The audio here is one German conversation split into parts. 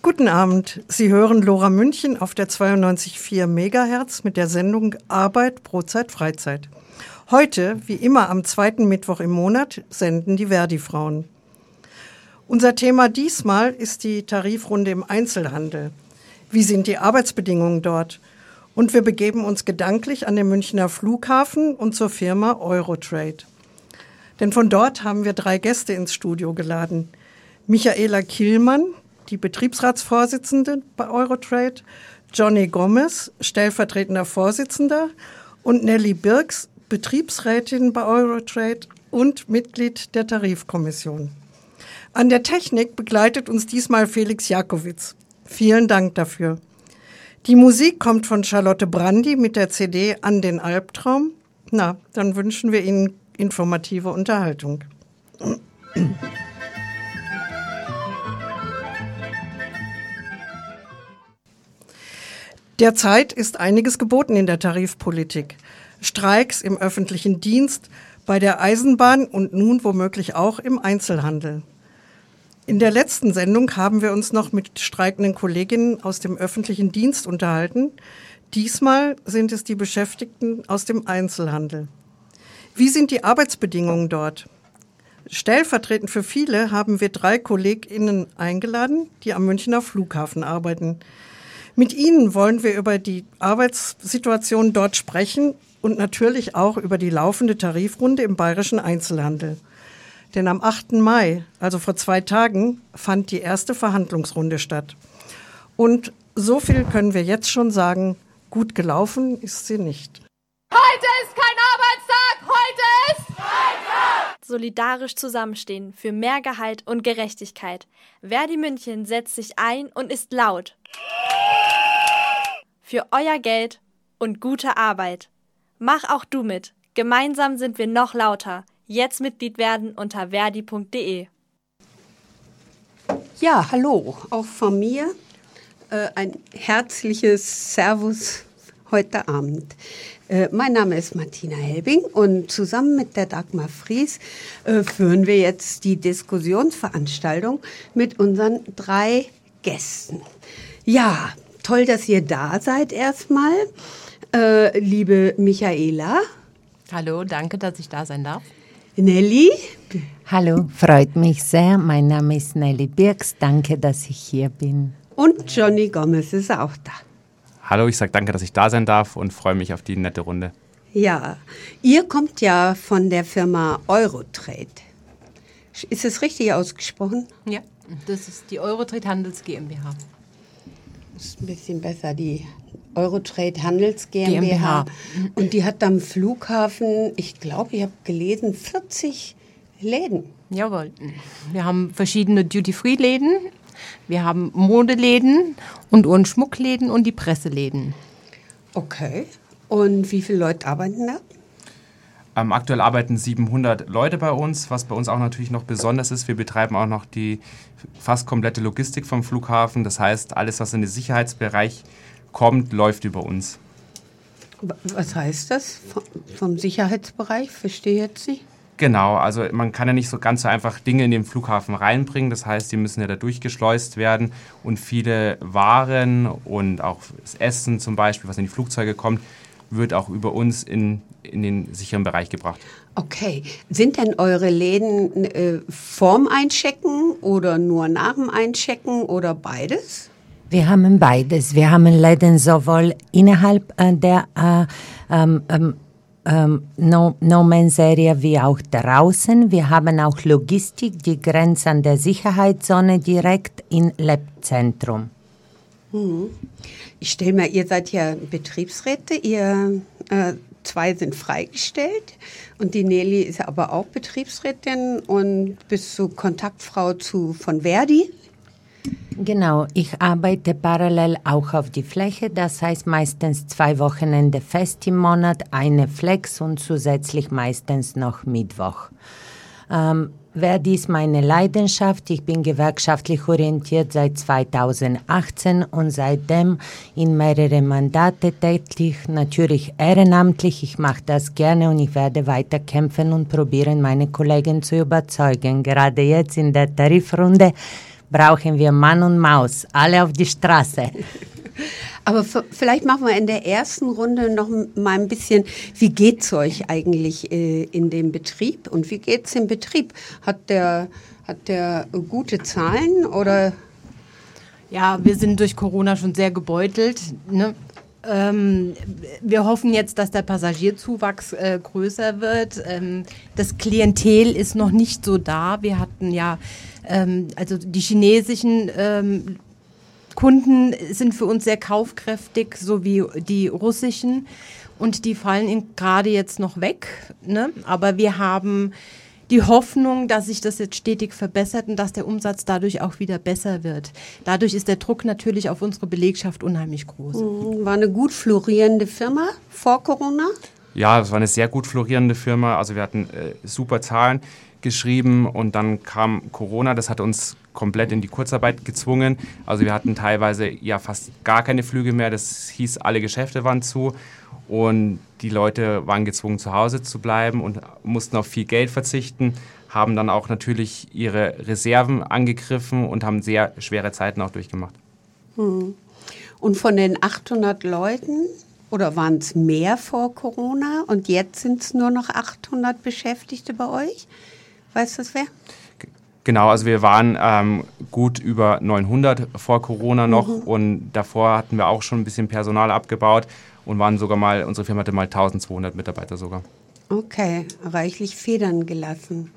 Guten Abend. Sie hören Lora München auf der 92,4 Megahertz mit der Sendung Arbeit, Brotzeit, Freizeit. Heute, wie immer am zweiten Mittwoch im Monat, senden die Verdi-Frauen. Unser Thema diesmal ist die Tarifrunde im Einzelhandel. Wie sind die Arbeitsbedingungen dort? Und wir begeben uns gedanklich an den Münchner Flughafen und zur Firma Eurotrade. Denn von dort haben wir drei Gäste ins Studio geladen. Michaela Kielmann, die Betriebsratsvorsitzende bei Eurotrade, Johnny Gomez, stellvertretender Vorsitzender und Nelly Birks, Betriebsrätin bei Eurotrade und Mitglied der Tarifkommission. An der Technik begleitet uns diesmal Felix Jakowitz. Vielen Dank dafür. Die Musik kommt von Charlotte Brandi mit der CD An den Albtraum. Na, dann wünschen wir Ihnen informative Unterhaltung. Derzeit ist einiges geboten in der Tarifpolitik. Streiks im öffentlichen Dienst, bei der Eisenbahn und nun womöglich auch im Einzelhandel. In der letzten Sendung haben wir uns noch mit streikenden Kolleginnen aus dem öffentlichen Dienst unterhalten. Diesmal sind es die Beschäftigten aus dem Einzelhandel. Wie sind die Arbeitsbedingungen dort? Stellvertretend für viele haben wir drei KollegInnen eingeladen, die am Münchner Flughafen arbeiten. Mit Ihnen wollen wir über die Arbeitssituation dort sprechen und natürlich auch über die laufende Tarifrunde im bayerischen Einzelhandel. Denn am 8. Mai, also vor zwei Tagen, fand die erste Verhandlungsrunde statt. Und so viel können wir jetzt schon sagen, gut gelaufen ist sie nicht. Heute ist kein Solidarisch zusammenstehen für mehr Gehalt und Gerechtigkeit. Verdi München setzt sich ein und ist laut für euer Geld und gute Arbeit. Mach auch du mit. Gemeinsam sind wir noch lauter. Jetzt Mitglied werden unter verdi.de. Ja, hallo, auch von mir äh, ein herzliches Servus heute Abend. Äh, mein Name ist Martina Helbing und zusammen mit der Dagmar Fries äh, führen wir jetzt die Diskussionsveranstaltung mit unseren drei Gästen. Ja, toll, dass ihr da seid erstmal. Äh, liebe Michaela. Hallo, danke, dass ich da sein darf. Nelly. Hallo, freut mich sehr. Mein Name ist Nelly Birks. Danke, dass ich hier bin. Und Johnny Gomez ist auch da. Hallo, ich sage danke, dass ich da sein darf und freue mich auf die nette Runde. Ja, ihr kommt ja von der Firma Eurotrade. Ist es richtig ausgesprochen? Ja, das ist die Eurotrade Handels GmbH ist ein bisschen besser, die Eurotrade Handels GmbH. GmbH. Und die hat am Flughafen, ich glaube, ich habe gelesen, 40 Läden. Jawohl. Wir haben verschiedene Duty-Free-Läden, wir haben Modeläden und Uhrenschmuckläden und die Presseläden. Okay. Und wie viele Leute arbeiten da? Ähm, aktuell arbeiten 700 Leute bei uns, was bei uns auch natürlich noch besonders ist. Wir betreiben auch noch die fast komplette Logistik vom Flughafen. Das heißt, alles, was in den Sicherheitsbereich kommt, läuft über uns. Was heißt das vom Sicherheitsbereich? Verstehe jetzt Sie? Genau, also man kann ja nicht so ganz so einfach Dinge in den Flughafen reinbringen. Das heißt, die müssen ja da durchgeschleust werden und viele Waren und auch das Essen zum Beispiel, was in die Flugzeuge kommt, wird auch über uns in, in den sicheren Bereich gebracht. Okay. Sind denn eure Läden äh, vorm Einchecken oder nur nach dem Einchecken oder beides? Wir haben beides. Wir haben Läden sowohl innerhalb äh, der äh, ähm, ähm, no, no Man Serie wie auch draußen. Wir haben auch Logistik, die grenzt an der Sicherheitszone direkt im Labzentrum. Mhm. Ich stelle mir, ihr seid ja Betriebsräte, ihr äh, zwei sind freigestellt und die Nelly ist aber auch Betriebsrätin und bist du Kontaktfrau zu von Verdi. Genau, ich arbeite parallel auch auf die Fläche, das heißt meistens zwei Wochenende fest im Monat, eine Flex und zusätzlich meistens noch Mittwoch. Ähm, Verdi ist meine Leidenschaft. Ich bin gewerkschaftlich orientiert seit 2018 und seitdem in mehrere Mandate tätig, natürlich ehrenamtlich. Ich mache das gerne und ich werde weiter kämpfen und probieren, meine Kollegen zu überzeugen. Gerade jetzt in der Tarifrunde brauchen wir Mann und Maus, alle auf die Straße. Aber vielleicht machen wir in der ersten Runde noch mal ein bisschen, wie geht es euch eigentlich äh, in dem Betrieb und wie geht es im Betrieb? Hat der, hat der gute Zahlen oder? Ja, wir sind durch Corona schon sehr gebeutelt. Ne? Ähm, wir hoffen jetzt, dass der Passagierzuwachs äh, größer wird. Ähm, das Klientel ist noch nicht so da. Wir hatten ja, ähm, also die chinesischen ähm, Kunden sind für uns sehr kaufkräftig, so wie die russischen. Und die fallen gerade jetzt noch weg. Ne? Aber wir haben die Hoffnung, dass sich das jetzt stetig verbessert und dass der Umsatz dadurch auch wieder besser wird. Dadurch ist der Druck natürlich auf unsere Belegschaft unheimlich groß. Mhm. War eine gut florierende Firma vor Corona? Ja, es war eine sehr gut florierende Firma. Also wir hatten äh, super Zahlen geschrieben und dann kam Corona. Das hat uns komplett in die Kurzarbeit gezwungen. Also wir hatten teilweise ja fast gar keine Flüge mehr. Das hieß, alle Geschäfte waren zu und die Leute waren gezwungen, zu Hause zu bleiben und mussten auf viel Geld verzichten, haben dann auch natürlich ihre Reserven angegriffen und haben sehr schwere Zeiten auch durchgemacht. Hm. Und von den 800 Leuten, oder waren es mehr vor Corona und jetzt sind es nur noch 800 Beschäftigte bei euch? Weißt du das wer? Genau, also wir waren ähm, gut über 900 vor Corona noch mhm. und davor hatten wir auch schon ein bisschen Personal abgebaut und waren sogar mal, unsere Firma hatte mal 1200 Mitarbeiter sogar. Okay, reichlich Federn gelassen.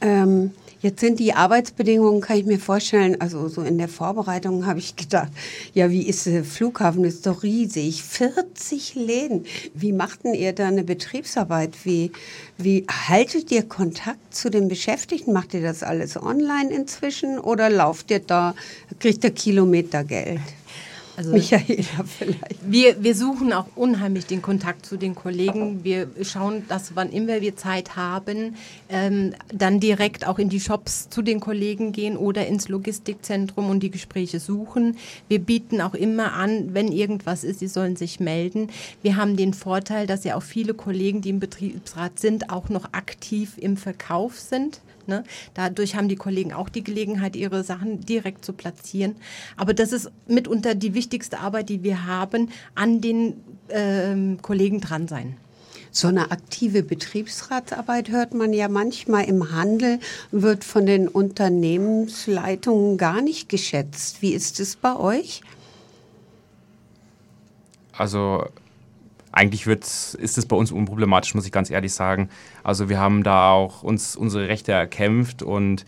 Ähm, Jetzt sind die Arbeitsbedingungen, kann ich mir vorstellen, also so in der Vorbereitung habe ich gedacht, ja, wie ist der Flughafen? ist doch riesig. 40 Läden. Wie macht denn ihr da eine Betriebsarbeit? Wie, wie haltet ihr Kontakt zu den Beschäftigten? Macht ihr das alles online inzwischen oder lauft ihr da, kriegt ihr Kilometergeld? Also Michaela vielleicht. Wir, wir suchen auch unheimlich den Kontakt zu den Kollegen. Wir schauen, dass wann immer wir Zeit haben, ähm, dann direkt auch in die Shops zu den Kollegen gehen oder ins Logistikzentrum und die Gespräche suchen. Wir bieten auch immer an, wenn irgendwas ist, sie sollen sich melden. Wir haben den Vorteil, dass ja auch viele Kollegen, die im Betriebsrat sind, auch noch aktiv im Verkauf sind. Ne? Dadurch haben die Kollegen auch die Gelegenheit, ihre Sachen direkt zu platzieren. Aber das ist mitunter die wichtigste Arbeit, die wir haben, an den ähm, Kollegen dran sein. So eine aktive Betriebsratsarbeit hört man ja manchmal im Handel, wird von den Unternehmensleitungen gar nicht geschätzt. Wie ist es bei euch? Also eigentlich ist es bei uns unproblematisch, muss ich ganz ehrlich sagen. Also wir haben da auch uns unsere Rechte erkämpft und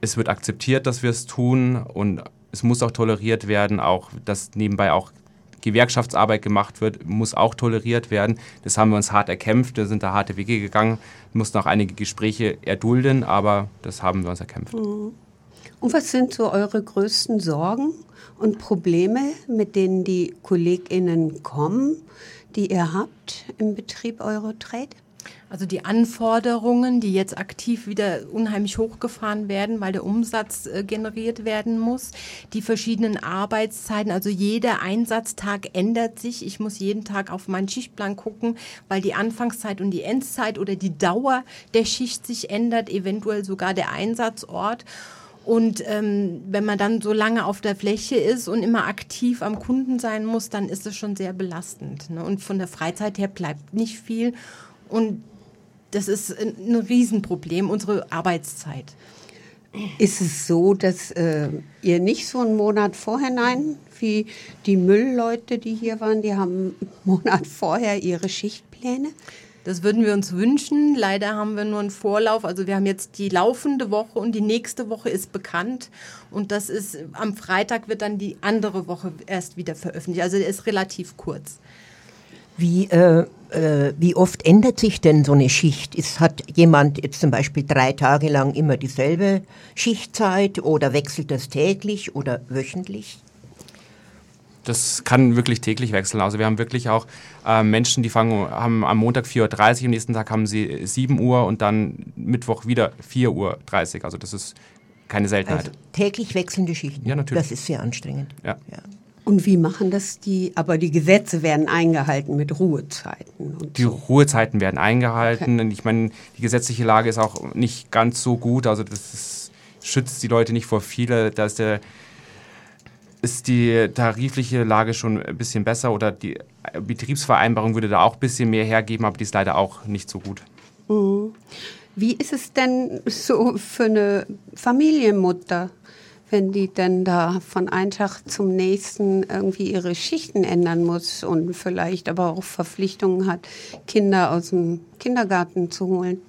es wird akzeptiert, dass wir es tun und es muss auch toleriert werden, auch dass nebenbei auch Gewerkschaftsarbeit gemacht wird, muss auch toleriert werden. Das haben wir uns hart erkämpft, wir sind da harte Wege gegangen, mussten auch einige Gespräche erdulden, aber das haben wir uns erkämpft. Mhm. Und was sind so eure größten Sorgen und Probleme, mit denen die KollegInnen kommen? Die ihr habt im Betrieb Eurotrade? Also die Anforderungen, die jetzt aktiv wieder unheimlich hochgefahren werden, weil der Umsatz äh, generiert werden muss. Die verschiedenen Arbeitszeiten, also jeder Einsatztag ändert sich. Ich muss jeden Tag auf meinen Schichtplan gucken, weil die Anfangszeit und die Endzeit oder die Dauer der Schicht sich ändert, eventuell sogar der Einsatzort. Und ähm, wenn man dann so lange auf der Fläche ist und immer aktiv am Kunden sein muss, dann ist es schon sehr belastend. Ne? Und von der Freizeit her bleibt nicht viel. Und das ist ein Riesenproblem, unsere Arbeitszeit. Ist es so, dass äh, ihr nicht so einen Monat vorhinein, wie die Müllleute, die hier waren, die haben einen Monat vorher ihre Schichtpläne? Das würden wir uns wünschen. Leider haben wir nur einen Vorlauf. Also wir haben jetzt die laufende Woche und die nächste Woche ist bekannt. Und das ist am Freitag wird dann die andere Woche erst wieder veröffentlicht. Also der ist relativ kurz. Wie, äh, äh, wie oft ändert sich denn so eine Schicht? Ist, hat jemand jetzt zum Beispiel drei Tage lang immer dieselbe Schichtzeit oder wechselt das täglich oder wöchentlich? Das kann wirklich täglich wechseln. Also wir haben wirklich auch äh, Menschen, die fangen haben am Montag 4.30 Uhr, am nächsten Tag haben sie 7 Uhr und dann Mittwoch wieder 4.30 Uhr. Also das ist keine Seltenheit. Also täglich wechselnde Schichten. Ja, natürlich. Das ist sehr anstrengend. Ja. ja. Und wie machen das die? Aber die Gesetze werden eingehalten mit Ruhezeiten. die so. Ruhezeiten werden eingehalten. Okay. Ich meine, die gesetzliche Lage ist auch nicht ganz so gut. Also das ist schützt die Leute nicht vor viele. Da ist, der, ist die tarifliche Lage schon ein bisschen besser oder die Betriebsvereinbarung würde da auch ein bisschen mehr hergeben, aber die ist leider auch nicht so gut. Wie ist es denn so für eine Familienmutter, wenn die denn da von einem Tag zum nächsten irgendwie ihre Schichten ändern muss und vielleicht aber auch Verpflichtungen hat, Kinder aus dem Kindergarten zu holen?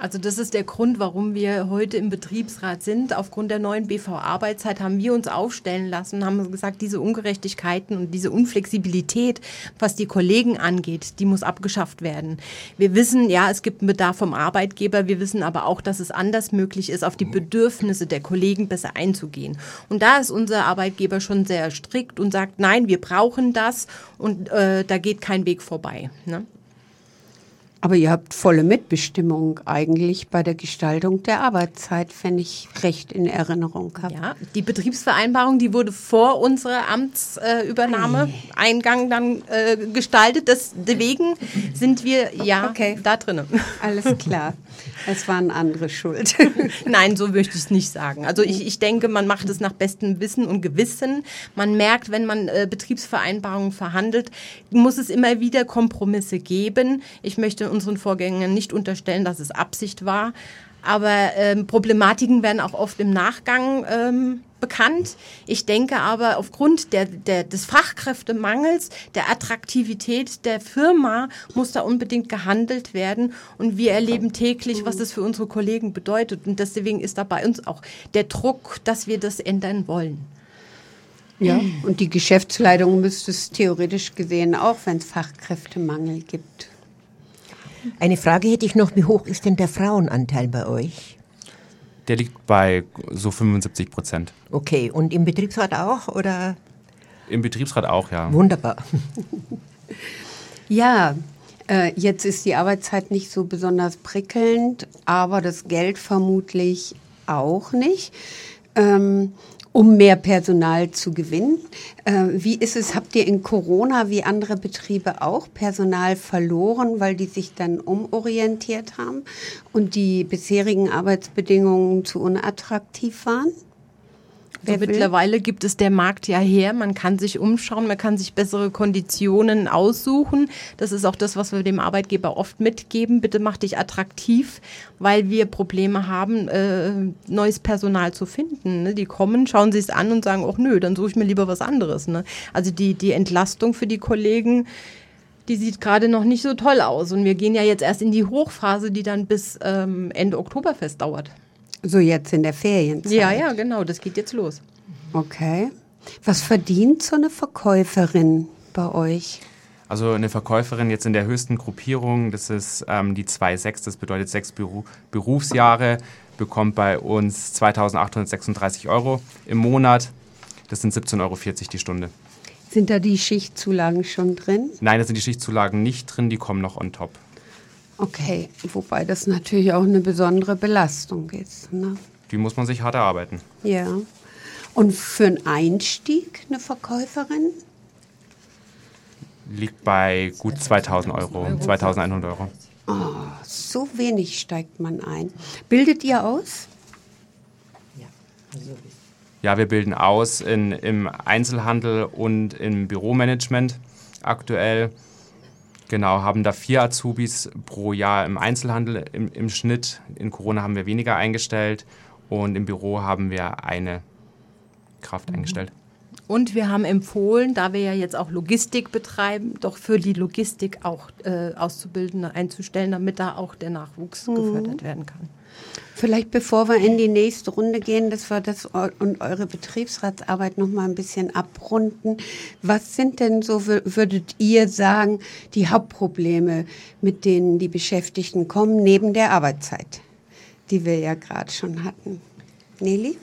Also das ist der Grund, warum wir heute im Betriebsrat sind. Aufgrund der neuen BV-Arbeitszeit haben wir uns aufstellen lassen, haben gesagt, diese Ungerechtigkeiten und diese Unflexibilität, was die Kollegen angeht, die muss abgeschafft werden. Wir wissen, ja, es gibt einen Bedarf vom Arbeitgeber. Wir wissen aber auch, dass es anders möglich ist, auf die Bedürfnisse der Kollegen besser einzugehen. Und da ist unser Arbeitgeber schon sehr strikt und sagt, nein, wir brauchen das und äh, da geht kein Weg vorbei. Ne? Aber ihr habt volle Mitbestimmung eigentlich bei der Gestaltung der Arbeitszeit, wenn ich recht in Erinnerung habe. Ja, die Betriebsvereinbarung, die wurde vor unserer Amtsübernahme äh, Eingang dann äh, gestaltet. Deswegen sind wir ja okay. da drinnen. Alles klar. Es waren andere schuld. Nein, so möchte ich es nicht sagen. Also ich, ich denke, man macht es nach bestem Wissen und Gewissen. Man merkt, wenn man äh, Betriebsvereinbarungen verhandelt, muss es immer wieder Kompromisse geben. Ich möchte unseren Vorgängern nicht unterstellen, dass es Absicht war. Aber ähm, Problematiken werden auch oft im Nachgang ähm, bekannt. Ich denke aber aufgrund der, der, des Fachkräftemangels, der Attraktivität der Firma muss da unbedingt gehandelt werden. Und wir erleben täglich, was das für unsere Kollegen bedeutet. Und deswegen ist da bei uns auch der Druck, dass wir das ändern wollen. Ja, und die Geschäftsleitung müsste es theoretisch gesehen auch, wenn es Fachkräftemangel gibt. Eine Frage hätte ich noch, wie hoch ist denn der Frauenanteil bei euch? Der liegt bei so 75 Prozent. Okay, und im Betriebsrat auch oder? Im Betriebsrat auch, ja. Wunderbar. ja, äh, jetzt ist die Arbeitszeit nicht so besonders prickelnd, aber das Geld vermutlich auch nicht. Ähm, um mehr Personal zu gewinnen. Äh, wie ist es, habt ihr in Corona wie andere Betriebe auch Personal verloren, weil die sich dann umorientiert haben und die bisherigen Arbeitsbedingungen zu unattraktiv waren? Also mittlerweile gibt es der Markt ja her, man kann sich umschauen, man kann sich bessere Konditionen aussuchen. Das ist auch das, was wir dem Arbeitgeber oft mitgeben. Bitte mach dich attraktiv, weil wir Probleme haben, äh, neues Personal zu finden. Ne? Die kommen, schauen sich es an und sagen, ach nö, dann suche ich mir lieber was anderes. Ne? Also die, die Entlastung für die Kollegen, die sieht gerade noch nicht so toll aus. Und wir gehen ja jetzt erst in die Hochphase, die dann bis ähm, Ende Oktoberfest dauert. So jetzt in der Ferienzeit? Ja, ja, genau, das geht jetzt los. Okay. Was verdient so eine Verkäuferin bei euch? Also eine Verkäuferin jetzt in der höchsten Gruppierung, das ist ähm, die 2,6, das bedeutet sechs Beru Berufsjahre, bekommt bei uns 2.836 Euro im Monat. Das sind 17,40 Euro die Stunde. Sind da die Schichtzulagen schon drin? Nein, da sind die Schichtzulagen nicht drin, die kommen noch on top. Okay, wobei das natürlich auch eine besondere Belastung ist. Ne? Die muss man sich hart erarbeiten. Ja. Und für einen Einstieg eine Verkäuferin? Liegt bei gut 2000 Euro, 2100 Euro. Oh, so wenig steigt man ein. Bildet ihr aus? Ja, wir bilden aus in, im Einzelhandel und im Büromanagement aktuell. Genau, haben da vier Azubis pro Jahr im Einzelhandel im, im Schnitt. In Corona haben wir weniger eingestellt und im Büro haben wir eine Kraft mhm. eingestellt. Und wir haben empfohlen, da wir ja jetzt auch Logistik betreiben, doch für die Logistik auch äh, Auszubildende einzustellen, damit da auch der Nachwuchs mhm. gefördert werden kann. Vielleicht bevor wir in die nächste Runde gehen, dass wir das und eure Betriebsratsarbeit noch mal ein bisschen abrunden. Was sind denn so, würdet ihr sagen, die Hauptprobleme, mit denen die Beschäftigten kommen, neben der Arbeitszeit, die wir ja gerade schon hatten? Nelly?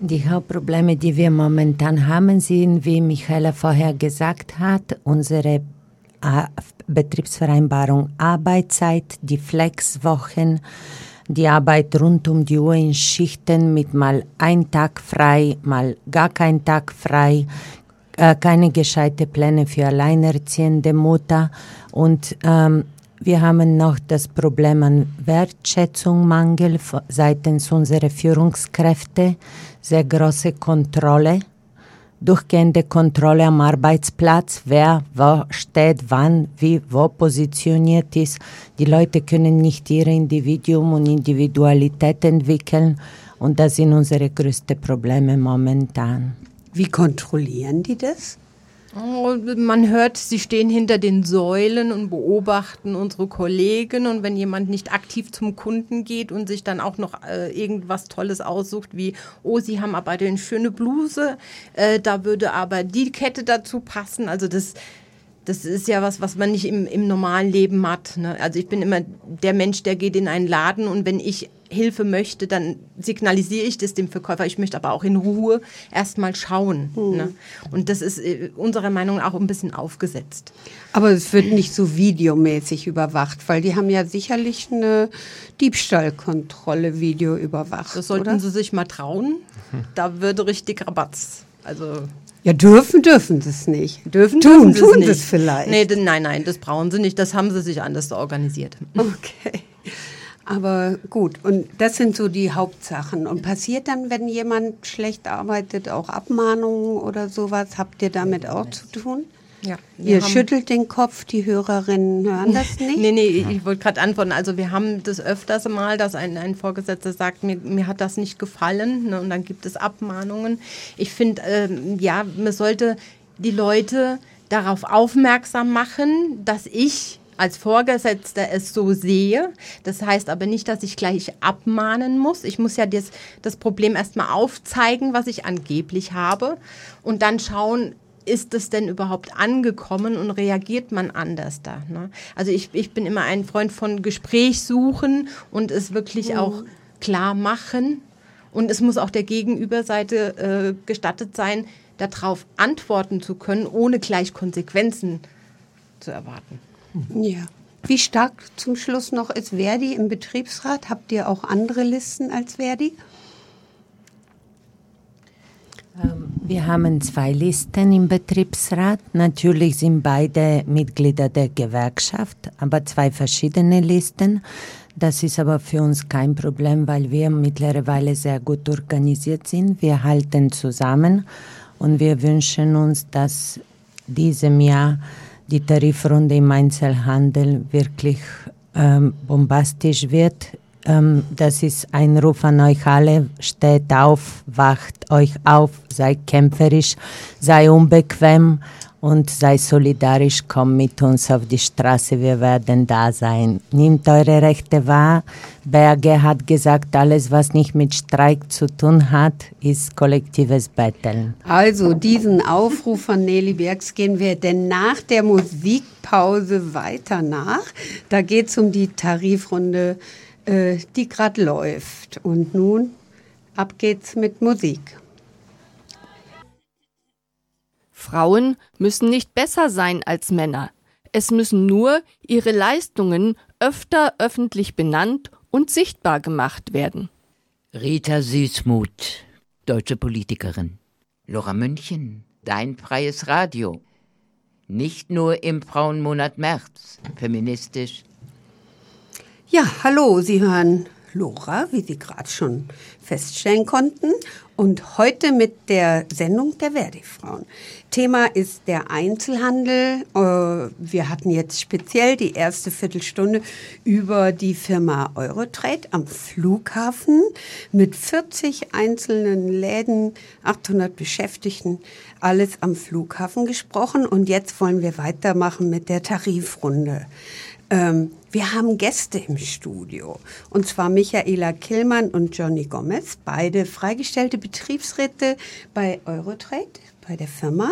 Die Hauptprobleme, die wir momentan haben, sind, wie Michaela vorher gesagt hat, unsere äh, Betriebsvereinbarung Arbeitszeit, die Flexwochen, die Arbeit rund um die Uhr in Schichten mit mal ein Tag frei, mal gar kein Tag frei, äh, keine gescheite Pläne für alleinerziehende Mutter. Und ähm, wir haben noch das Problem an Wertschätzungmangel seitens unserer Führungskräfte, sehr große Kontrolle, durchgehende Kontrolle am Arbeitsplatz, wer wo steht, wann, wie, wo positioniert ist. Die Leute können nicht ihr Individuum und Individualität entwickeln und das sind unsere größten Probleme momentan. Wie kontrollieren die das? Man hört, sie stehen hinter den Säulen und beobachten unsere Kollegen. Und wenn jemand nicht aktiv zum Kunden geht und sich dann auch noch äh, irgendwas Tolles aussucht, wie, oh, Sie haben aber eine schöne Bluse, äh, da würde aber die Kette dazu passen. Also das, das ist ja was, was man nicht im, im normalen Leben hat. Ne? Also ich bin immer der Mensch, der geht in einen Laden und wenn ich Hilfe möchte, dann signalisiere ich das dem Verkäufer. Ich möchte aber auch in Ruhe erstmal schauen. Mhm. Ne? Und das ist äh, unserer Meinung nach auch ein bisschen aufgesetzt. Aber es wird nicht so videomäßig überwacht, weil die haben ja sicherlich eine Diebstahlkontrolle video überwacht. Das sollten oder? sie sich mal trauen. Da würde richtig Rabatz. Also ja, dürfen, dürfen sie es nicht. Dürfen, tun, dürfen tun sie es vielleicht. Nee, nein, nein, das brauchen sie nicht. Das haben sie sich anders organisiert. Okay. Aber gut, und das sind so die Hauptsachen. Und passiert dann, wenn jemand schlecht arbeitet, auch Abmahnungen oder sowas? Habt ihr damit auch zu tun? Ja. Ihr schüttelt den Kopf, die Hörerinnen hören das nicht? nee, nee, ich wollte gerade antworten. Also wir haben das öfters mal, dass ein, ein Vorgesetzter sagt, mir, mir hat das nicht gefallen ne, und dann gibt es Abmahnungen. Ich finde, ähm, ja, man sollte die Leute darauf aufmerksam machen, dass ich als Vorgesetzter es so sehe. Das heißt aber nicht, dass ich gleich abmahnen muss. Ich muss ja das, das Problem erstmal aufzeigen, was ich angeblich habe und dann schauen, ist es denn überhaupt angekommen und reagiert man anders da? Ne? Also ich, ich bin immer ein Freund von Gespräch suchen und es wirklich mhm. auch klar machen. Und es muss auch der Gegenüberseite äh, gestattet sein, darauf antworten zu können, ohne gleich Konsequenzen zu erwarten. Ja. Wie stark zum Schluss noch ist Verdi im Betriebsrat? Habt ihr auch andere Listen als Verdi? Ähm, wir haben zwei Listen im Betriebsrat. Natürlich sind beide Mitglieder der Gewerkschaft, aber zwei verschiedene Listen. Das ist aber für uns kein Problem, weil wir mittlerweile sehr gut organisiert sind. Wir halten zusammen und wir wünschen uns, dass diesem Jahr die Tarifrunde im Einzelhandel wirklich ähm, bombastisch wird. Ähm, das ist ein Ruf an euch alle. Steht auf, wacht euch auf, seid kämpferisch, sei unbequem und sei solidarisch, komm mit uns auf die Straße, wir werden da sein. Nehmt eure Rechte wahr. Berge hat gesagt, alles, was nicht mit Streik zu tun hat, ist kollektives Betteln. Also diesen Aufruf von Nelly Bergs gehen wir denn nach der Musikpause weiter nach. Da geht es um die Tarifrunde, äh, die gerade läuft. Und nun ab geht's mit Musik. Frauen müssen nicht besser sein als Männer. Es müssen nur ihre Leistungen öfter öffentlich benannt und sichtbar gemacht werden. Rita Süßmuth, deutsche Politikerin. Laura München, dein freies Radio. Nicht nur im Frauenmonat März, feministisch. Ja, hallo, Sie hören Lora, wie Sie gerade schon feststellen konnten. Und heute mit der Sendung der Verdi-Frauen. Thema ist der Einzelhandel. Äh, wir hatten jetzt speziell die erste Viertelstunde über die Firma Eurotrade am Flughafen mit 40 einzelnen Läden, 800 Beschäftigten, alles am Flughafen gesprochen. Und jetzt wollen wir weitermachen mit der Tarifrunde. Ähm, wir haben Gäste im Studio. Und zwar Michaela Killmann und Johnny Gomez, beide freigestellte Betriebsräte bei Eurotrade, bei der Firma.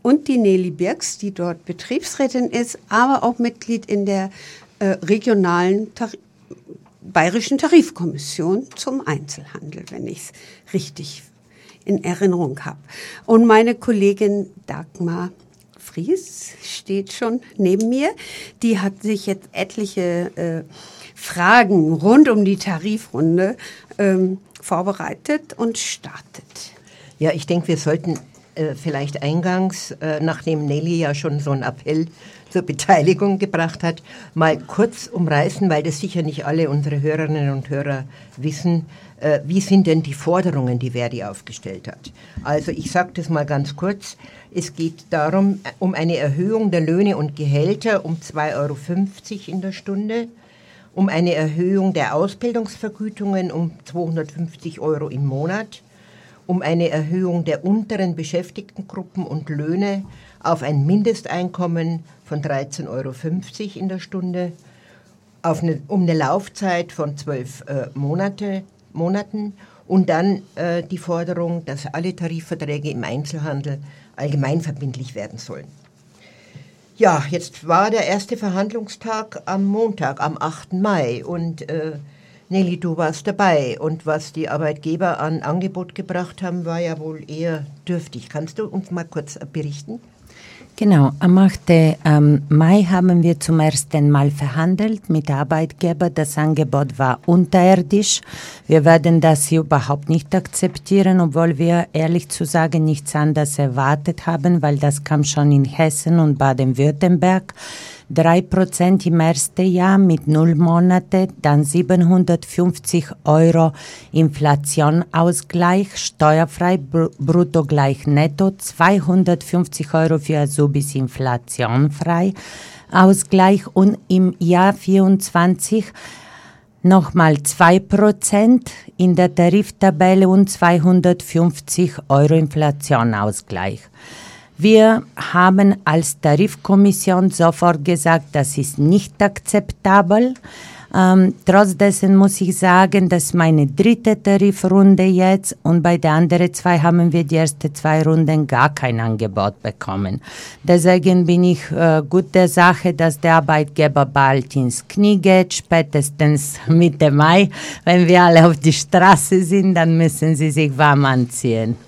Und die Nelly Birks, die dort Betriebsrätin ist, aber auch Mitglied in der äh, regionalen Tar Bayerischen Tarifkommission zum Einzelhandel, wenn ich es richtig in Erinnerung habe. Und meine Kollegin Dagmar Fries steht schon neben mir. Die hat sich jetzt etliche äh, Fragen rund um die Tarifrunde ähm, vorbereitet und startet. Ja, ich denke, wir sollten äh, vielleicht eingangs, äh, nachdem Nelly ja schon so einen Appell zur Beteiligung gebracht hat, mal kurz umreißen, weil das sicher nicht alle unsere Hörerinnen und Hörer wissen. Äh, wie sind denn die Forderungen, die Verdi aufgestellt hat? Also ich sage das mal ganz kurz. Es geht darum, um eine Erhöhung der Löhne und Gehälter um 2,50 Euro in der Stunde, um eine Erhöhung der Ausbildungsvergütungen um 250 Euro im Monat, um eine Erhöhung der unteren Beschäftigtengruppen und Löhne auf ein Mindesteinkommen von 13,50 Euro in der Stunde, eine, um eine Laufzeit von zwölf äh, Monate, Monaten und dann äh, die Forderung, dass alle Tarifverträge im Einzelhandel allgemeinverbindlich werden sollen. Ja, jetzt war der erste Verhandlungstag am Montag, am 8. Mai und äh, Nelly, du warst dabei und was die Arbeitgeber an Angebot gebracht haben, war ja wohl eher dürftig. Kannst du uns mal kurz berichten? Genau, am 8. Ähm, Mai haben wir zum ersten Mal verhandelt mit Arbeitgebern. Das Angebot war unterirdisch. Wir werden das überhaupt nicht akzeptieren, obwohl wir ehrlich zu sagen nichts anderes erwartet haben, weil das kam schon in Hessen und Baden-Württemberg. 3% im ersten Jahr mit null Monate, dann 750 Euro Inflationausgleich, steuerfrei brutto gleich netto, 250 Euro für Azubis inflationfrei Ausgleich und im Jahr 24 nochmal 2% in der Tariftabelle und 250 Euro Inflationausgleich. Wir haben als Tarifkommission sofort gesagt, das ist nicht akzeptabel. Ähm, trotzdem muss ich sagen, das ist meine dritte Tarifrunde jetzt und bei den anderen zwei haben wir die ersten zwei Runden gar kein Angebot bekommen. Deswegen bin ich äh, gut der Sache, dass der Arbeitgeber bald ins Knie geht, spätestens Mitte Mai. Wenn wir alle auf die Straße sind, dann müssen sie sich warm anziehen.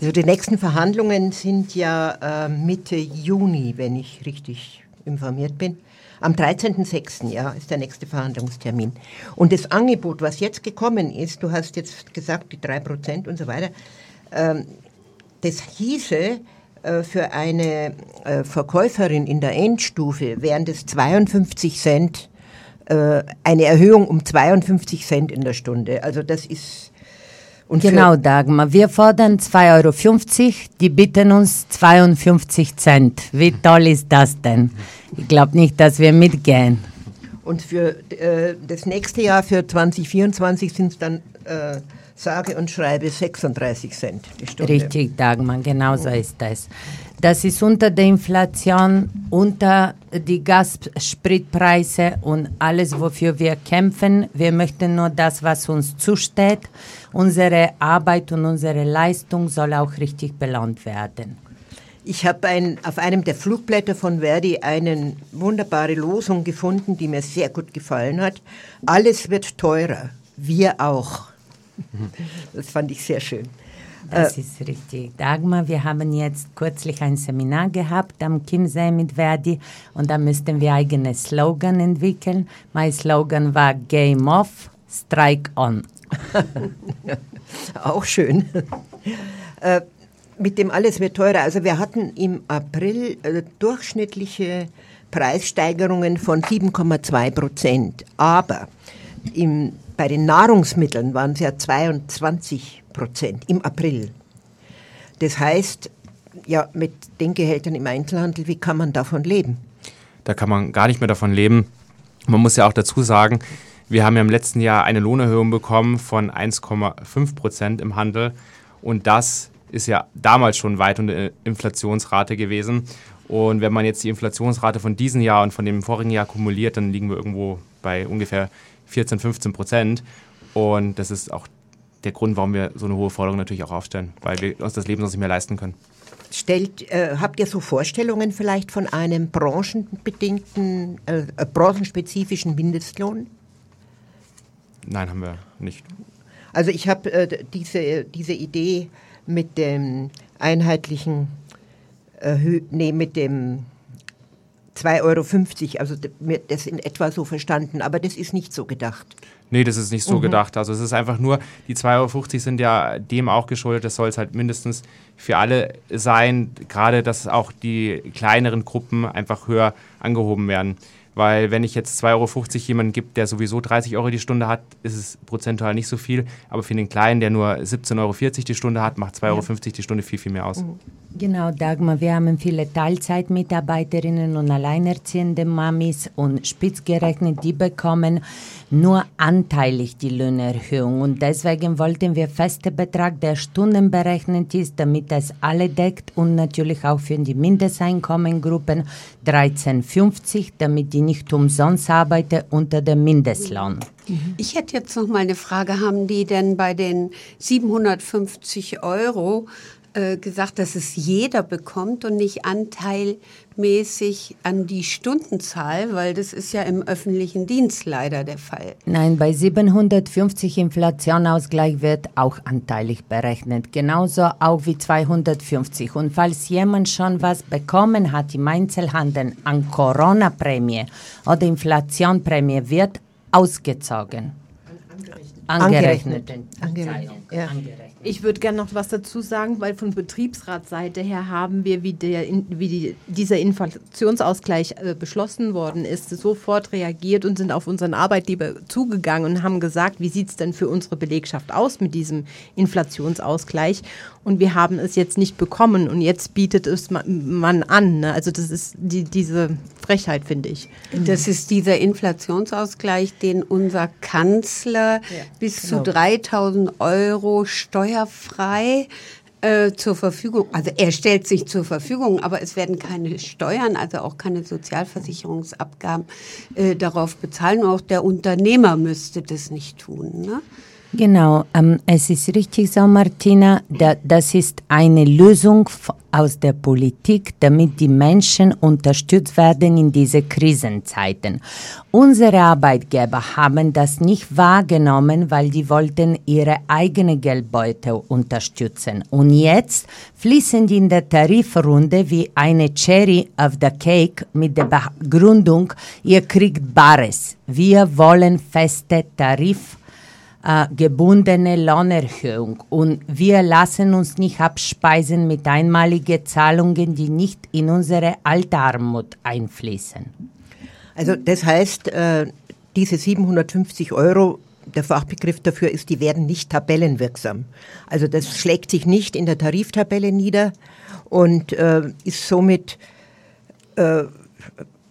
Also die nächsten Verhandlungen sind ja äh, Mitte Juni, wenn ich richtig informiert bin. Am 13.06. Ja, ist der nächste Verhandlungstermin. Und das Angebot, was jetzt gekommen ist, du hast jetzt gesagt, die 3% und so weiter, ähm, das hieße, äh, für eine äh, Verkäuferin in der Endstufe wären das 52 Cent, äh, eine Erhöhung um 52 Cent in der Stunde. Also das ist und genau, Dagmar. Wir fordern 2,50 Euro, die bitten uns 52 Cent. Wie toll ist das denn? Ich glaube nicht, dass wir mitgehen. Und für äh, das nächste Jahr, für 2024, sind es dann äh, sage und schreibe 36 Cent die Stunde. Richtig, Dagmar, genau so ist das. Das ist unter der Inflation, unter die Gasspritpreise und alles, wofür wir kämpfen. Wir möchten nur das, was uns zusteht. Unsere Arbeit und unsere Leistung soll auch richtig belohnt werden. Ich habe ein, auf einem der Flugblätter von Verdi eine wunderbare Losung gefunden, die mir sehr gut gefallen hat. Alles wird teurer, wir auch. Das fand ich sehr schön. Das äh, ist richtig. Dagmar, wir haben jetzt kürzlich ein Seminar gehabt am Chiemsee mit Verdi und da müssten wir eigene Slogan entwickeln. Mein Slogan war Game Off, Strike On. Auch schön. äh, mit dem alles wird teurer. Also wir hatten im April äh, durchschnittliche Preissteigerungen von 7,2 Prozent. Aber im, bei den Nahrungsmitteln waren es ja 22 Prozent im April. Das heißt, ja, mit den Gehältern im Einzelhandel, wie kann man davon leben? Da kann man gar nicht mehr davon leben. Man muss ja auch dazu sagen, wir haben ja im letzten Jahr eine Lohnerhöhung bekommen von 1,5 Prozent im Handel. Und das ist ja damals schon weit unter der Inflationsrate gewesen. Und wenn man jetzt die Inflationsrate von diesem Jahr und von dem vorigen Jahr kumuliert, dann liegen wir irgendwo bei ungefähr 14, 15 Prozent. Und das ist auch der Grund, warum wir so eine hohe Forderung natürlich auch aufstellen, weil wir uns das Leben sonst nicht mehr leisten können. Stellt, äh, habt ihr so Vorstellungen vielleicht von einem branchenbedingten, äh, äh, branchenspezifischen Mindestlohn? Nein, haben wir nicht. Also ich habe äh, diese, diese Idee mit dem einheitlichen, äh, nee, mit dem 2,50 Euro, also das in etwa so verstanden, aber das ist nicht so gedacht. Nee, das ist nicht so Mhm. gedacht. Also es ist einfach nur, die 2,50 Euro sind ja dem auch geschuldet, das soll es halt mindestens für alle sein, gerade dass auch die kleineren Gruppen einfach höher angehoben werden. Weil wenn ich jetzt 2,50 Euro jemanden gibt, der sowieso 30 Euro die Stunde hat, ist es prozentual nicht so viel. Aber für den Kleinen, der nur 17,40 Euro die Stunde hat, macht 2,50 Euro die Stunde viel, viel mehr aus. Genau, Dagmar, wir haben viele Teilzeitmitarbeiterinnen und alleinerziehende Mamis und spitzgerechnet, die bekommen nur anteilig die Lohnerhöhung. Und deswegen wollten wir feste Betrag, der stundenberechnet ist, damit das alle deckt und natürlich auch für die Mindesteinkommengruppen 13,50, damit die nicht umsonst arbeiten unter dem Mindestlohn. Ich hätte jetzt noch mal eine Frage. Haben die denn bei den 750 Euro äh, gesagt, dass es jeder bekommt und nicht anteilmäßig an die Stundenzahl? Weil das ist ja im öffentlichen Dienst leider der Fall. Nein, bei 750 Inflationausgleich wird auch anteilig berechnet, genauso auch wie 250. Und falls jemand schon was bekommen hat im Einzelhandel an Corona-Prämie oder Inflationprämie, wird ausgezogen. Angerechnet. Angerechnet. Ja. Ich würde gerne noch was dazu sagen, weil von Betriebsratsseite her haben wir, wie, der, wie die, dieser Inflationsausgleich äh, beschlossen worden ist, sofort reagiert und sind auf unseren Arbeitgeber zugegangen und haben gesagt, wie sieht es denn für unsere Belegschaft aus mit diesem Inflationsausgleich? Und wir haben es jetzt nicht bekommen und jetzt bietet es ma- man an. Ne? Also das ist die, diese Frechheit, finde ich. Das ist dieser Inflationsausgleich, den unser Kanzler bis zu 3000 Euro steuerfrei äh, zur Verfügung, also er stellt sich zur Verfügung, aber es werden keine Steuern, also auch keine Sozialversicherungsabgaben äh, darauf bezahlen. Auch der Unternehmer müsste das nicht tun. Ne? Genau, ähm, es ist richtig so, Martina, da, das ist eine Lösung aus der Politik, damit die Menschen unterstützt werden in diese Krisenzeiten. Unsere Arbeitgeber haben das nicht wahrgenommen, weil die wollten ihre eigene Geldbeute unterstützen. Und jetzt fließen die in der Tarifrunde wie eine Cherry of the Cake mit der Begründung, ihr kriegt Bares. Wir wollen feste Tarif äh, gebundene Lohnerhöhung und wir lassen uns nicht abspeisen mit einmaligen Zahlungen, die nicht in unsere Altarmut einfließen. Also das heißt, äh, diese 750 Euro, der Fachbegriff dafür ist, die werden nicht tabellenwirksam. Also das schlägt sich nicht in der Tariftabelle nieder und äh, ist somit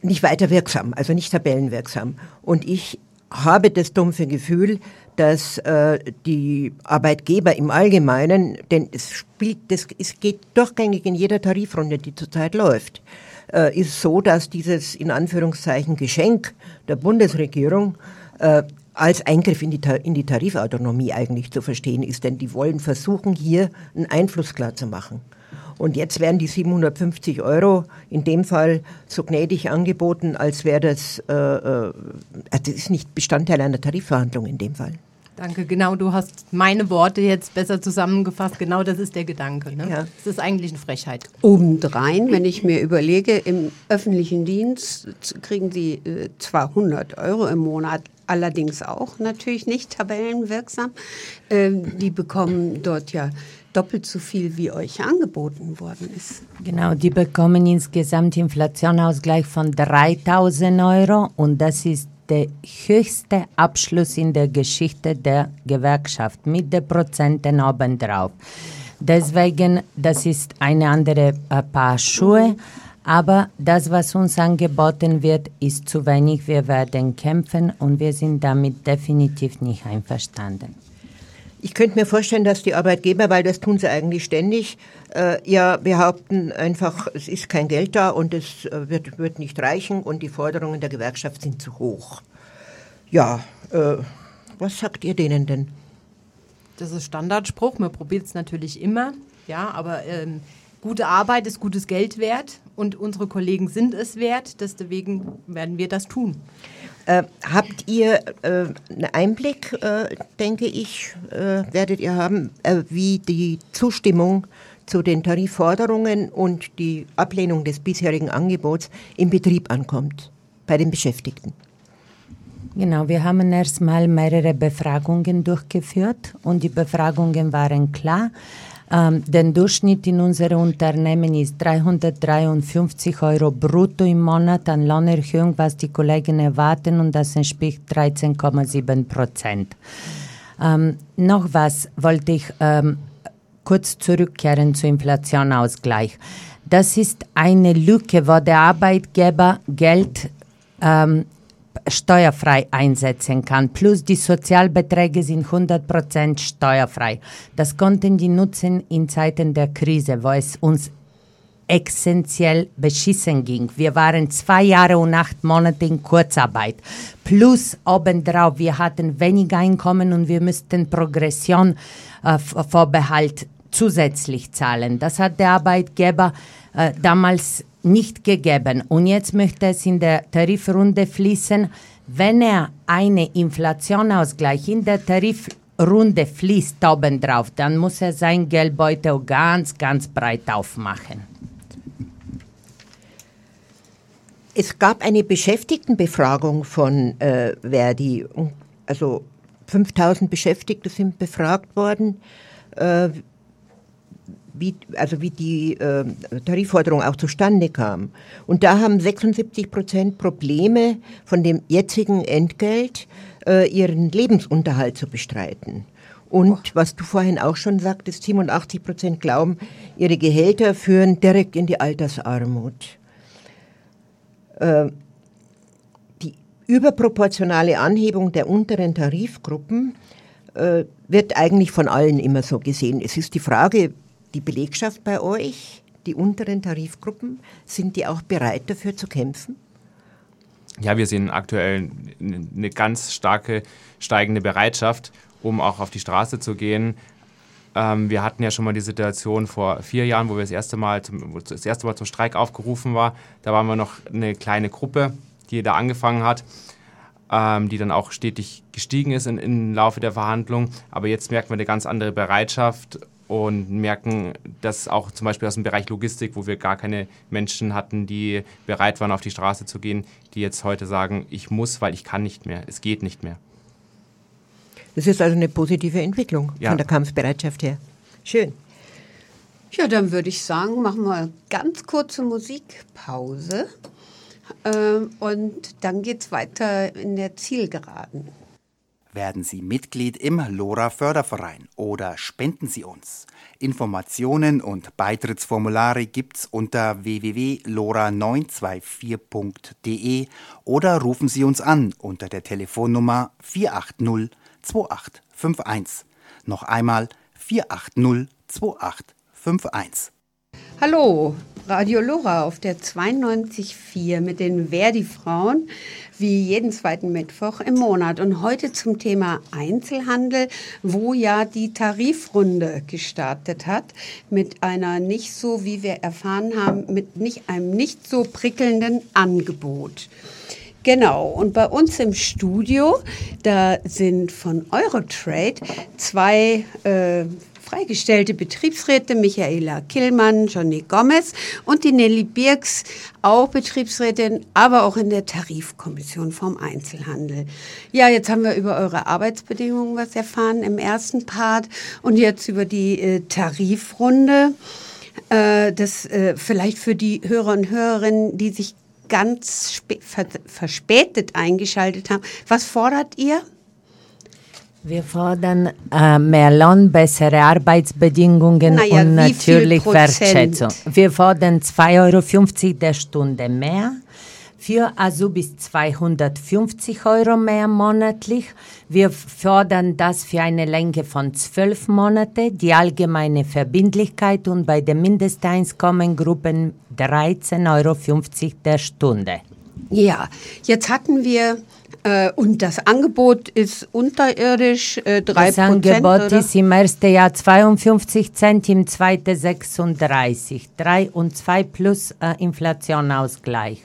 nicht weiter wirksam, also nicht tabellenwirksam. Und ich habe das dumpfe Gefühl, dass äh, die Arbeitgeber im Allgemeinen, denn es spielt, das, es geht durchgängig in jeder Tarifrunde, die zurzeit läuft, äh, ist so, dass dieses in Anführungszeichen Geschenk der Bundesregierung äh, als Eingriff in die, in die Tarifautonomie eigentlich zu verstehen ist, denn die wollen versuchen, hier einen Einfluss klar zu machen. Und jetzt werden die 750 Euro in dem Fall so gnädig angeboten, als wäre das, äh, äh, das ist nicht Bestandteil einer Tarifverhandlung in dem Fall. Danke, genau, du hast meine Worte jetzt besser zusammengefasst. Genau das ist der Gedanke. Ne? Ja. Es ist eigentlich eine Frechheit. Obendrein, wenn ich mir überlege, im öffentlichen Dienst kriegen Sie äh, zwar 100 Euro im Monat, allerdings auch natürlich nicht tabellenwirksam. Ähm, die bekommen dort ja doppelt so viel, wie euch angeboten worden ist. Genau, die bekommen insgesamt Inflationausgleich von 3000 Euro und das ist der höchste Abschluss in der Geschichte der Gewerkschaft mit den Prozenten obendrauf. Deswegen, das ist eine andere äh, Paar Schuhe, aber das, was uns angeboten wird, ist zu wenig. Wir werden kämpfen und wir sind damit definitiv nicht einverstanden. Ich könnte mir vorstellen, dass die Arbeitgeber, weil das tun sie eigentlich ständig, äh, ja behaupten einfach, es ist kein Geld da und es äh, wird, wird nicht reichen und die Forderungen der Gewerkschaft sind zu hoch. Ja, äh, was sagt ihr denen denn? Das ist Standardspruch. Man probiert es natürlich immer. Ja, aber ähm, gute Arbeit ist gutes Geld wert und unsere Kollegen sind es wert. Deswegen werden wir das tun. Äh, habt ihr äh, einen Einblick, äh, denke ich, äh, werdet ihr haben, äh, wie die Zustimmung zu den Tarifforderungen und die Ablehnung des bisherigen Angebots im Betrieb ankommt, bei den Beschäftigten? Genau, wir haben erstmal mehrere Befragungen durchgeführt und die Befragungen waren klar. Ähm, der Durchschnitt in unserem Unternehmen ist 353 Euro brutto im Monat an Lohnerhöhung, was die Kollegen erwarten, und das entspricht 13,7 Prozent. Ähm, noch was wollte ich ähm, kurz zurückkehren zu Inflationausgleich. Das ist eine Lücke, wo der Arbeitgeber Geld ähm, steuerfrei einsetzen kann. Plus die Sozialbeträge sind 100% steuerfrei. Das konnten die nutzen in Zeiten der Krise, wo es uns essentiell beschissen ging. Wir waren zwei Jahre und acht Monate in Kurzarbeit. Plus obendrauf, wir hatten wenig Einkommen und wir müssten Progression äh, Vorbehalt zusätzlich zahlen. Das hat der Arbeitgeber äh, damals nicht gegeben. Und jetzt möchte es in der Tarifrunde fließen, wenn er einen Inflationausgleich in der Tarifrunde fließt obendrauf, dann muss er sein Geldbeutel ganz, ganz breit aufmachen. Es gab eine Beschäftigtenbefragung von äh, Verdi. Also 5000 Beschäftigte sind befragt worden. Äh, wie, also wie die äh, Tarifforderung auch zustande kam. Und da haben 76 Prozent Probleme von dem jetzigen Entgelt, äh, ihren Lebensunterhalt zu bestreiten. Und oh. was du vorhin auch schon sagtest, 87 Prozent glauben, ihre Gehälter führen direkt in die Altersarmut. Äh, die überproportionale Anhebung der unteren Tarifgruppen äh, wird eigentlich von allen immer so gesehen. Es ist die Frage, die Belegschaft bei euch, die unteren Tarifgruppen, sind die auch bereit dafür zu kämpfen? Ja, wir sehen aktuell eine ganz starke steigende Bereitschaft, um auch auf die Straße zu gehen. Ähm, wir hatten ja schon mal die Situation vor vier Jahren, wo wir das erste Mal zum, das erste Mal zum Streik aufgerufen war. Da waren wir noch eine kleine Gruppe, die da angefangen hat, ähm, die dann auch stetig gestiegen ist im Laufe der Verhandlungen. Aber jetzt merken wir eine ganz andere Bereitschaft und merken, dass auch zum Beispiel aus dem Bereich Logistik, wo wir gar keine Menschen hatten, die bereit waren, auf die Straße zu gehen, die jetzt heute sagen, ich muss, weil ich kann nicht mehr, es geht nicht mehr. Das ist also eine positive Entwicklung ja. von der Kampfbereitschaft her. Schön. Ja, dann würde ich sagen, machen wir eine ganz kurze Musikpause ähm, und dann geht es weiter in der Zielgeraden. Werden Sie Mitglied im LoRa Förderverein oder spenden Sie uns. Informationen und Beitrittsformulare gibt's unter www.lora924.de oder rufen Sie uns an unter der Telefonnummer 480 2851. Noch einmal 480 2851. Hallo, Radio Lora auf der 92.4 mit den Verdi-Frauen, wie jeden zweiten Mittwoch im Monat. Und heute zum Thema Einzelhandel, wo ja die Tarifrunde gestartet hat, mit einer nicht so, wie wir erfahren haben, mit nicht, einem nicht so prickelnden Angebot. Genau, und bei uns im Studio, da sind von Eurotrade zwei äh, freigestellte Betriebsräte Michaela Killmann, Johnny Gomez und die Nelly Birks, auch Betriebsrätin, aber auch in der Tarifkommission vom Einzelhandel. Ja, jetzt haben wir über eure Arbeitsbedingungen was erfahren im ersten Part und jetzt über die äh, Tarifrunde. Äh, das äh, vielleicht für die Hörer und Hörerinnen, die sich ganz verspätet eingeschaltet haben. Was fordert ihr? Wir fordern äh, mehr Lohn, bessere Arbeitsbedingungen naja, und natürlich Wertschätzung. Wir fordern 2,50 Euro der Stunde mehr. Für Azubis 250 Euro mehr monatlich. Wir fordern das für eine Länge von zwölf Monate, die allgemeine Verbindlichkeit und bei den Mindesteinkommengruppen 13,50 Euro der Stunde. Ja, jetzt hatten wir äh, und das Angebot ist unterirdisch äh, 3%. Das Angebot oder? ist im ersten Jahr 52 Cent, im zweiten 36. 3 und 2 plus äh, Inflationausgleich.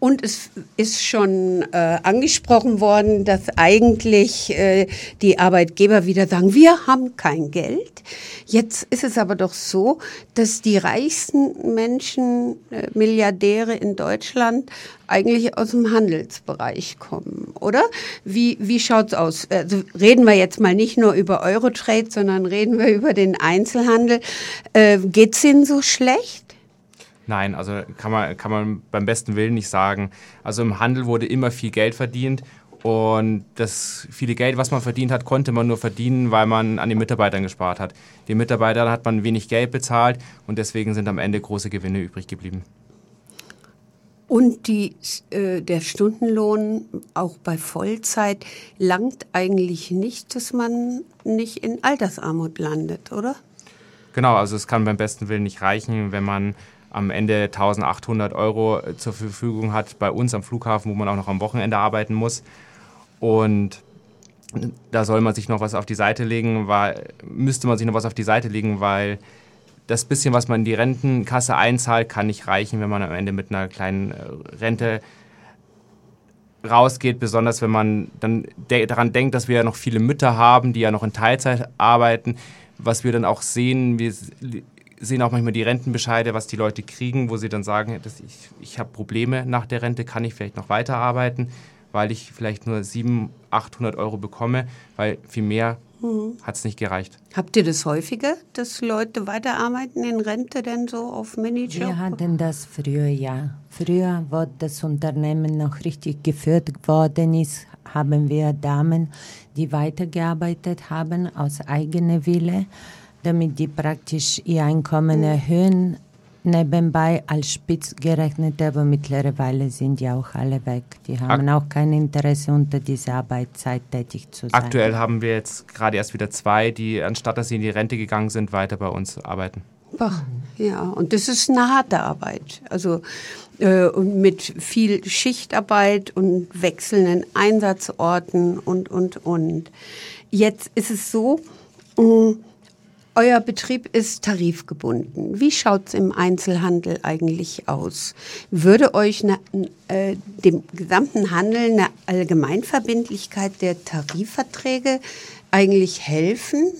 Und es ist schon äh, angesprochen worden, dass eigentlich äh, die Arbeitgeber wieder sagen, wir haben kein Geld. Jetzt ist es aber doch so, dass die reichsten Menschen, äh, Milliardäre in Deutschland, eigentlich aus dem Handelsbereich kommen, oder? Wie, wie schaut's aus? Also reden wir jetzt mal nicht nur über Eurotrade, sondern reden wir über den Einzelhandel. Äh, geht's ihnen so schlecht? Nein, also kann man, kann man beim besten Willen nicht sagen. Also im Handel wurde immer viel Geld verdient und das viele Geld, was man verdient hat, konnte man nur verdienen, weil man an den Mitarbeitern gespart hat. Den Mitarbeitern hat man wenig Geld bezahlt und deswegen sind am Ende große Gewinne übrig geblieben. Und die, äh, der Stundenlohn auch bei Vollzeit langt eigentlich nicht, dass man nicht in Altersarmut landet, oder? Genau, also es kann beim besten Willen nicht reichen, wenn man am Ende 1800 Euro äh, zur Verfügung hat bei uns am Flughafen, wo man auch noch am Wochenende arbeiten muss. Und da soll man sich noch was auf die Seite legen, weil, müsste man sich noch was auf die Seite legen, weil das bisschen, was man in die Rentenkasse einzahlt, kann nicht reichen, wenn man am Ende mit einer kleinen äh, Rente rausgeht, besonders wenn man dann de daran denkt, dass wir ja noch viele Mütter haben, die ja noch in Teilzeit arbeiten, was wir dann auch sehen, wir sehen auch manchmal die Rentenbescheide, was die Leute kriegen, wo sie dann sagen, dass ich, ich habe Probleme nach der Rente, kann ich vielleicht noch weiterarbeiten, weil ich vielleicht nur 700, 800 Euro bekomme, weil viel mehr mhm. hat es nicht gereicht. Habt ihr das häufiger, dass Leute weiterarbeiten in Rente denn so auf Minijob? Wir hatten das früher, ja. Früher, wo das Unternehmen noch richtig geführt worden ist, haben wir Damen, die weitergearbeitet haben aus eigener Wille damit die praktisch ihr Einkommen erhöhen. Nebenbei als spitz gerechnet, aber mittlerweile sind ja auch alle weg. Die haben Ak auch kein Interesse, unter dieser Arbeitszeit tätig zu sein. Aktuell haben wir jetzt gerade erst wieder zwei, die anstatt dass sie in die Rente gegangen sind, weiter bei uns arbeiten. Ach, ja, und das ist eine harte Arbeit. Also äh, mit viel Schichtarbeit und wechselnden Einsatzorten und, und, und. Jetzt ist es so, mh, mm, euer Betrieb ist tarifgebunden. Wie schaut es im Einzelhandel eigentlich aus? Würde euch ne, äh, dem gesamten Handel eine Allgemeinverbindlichkeit der Tarifverträge eigentlich helfen?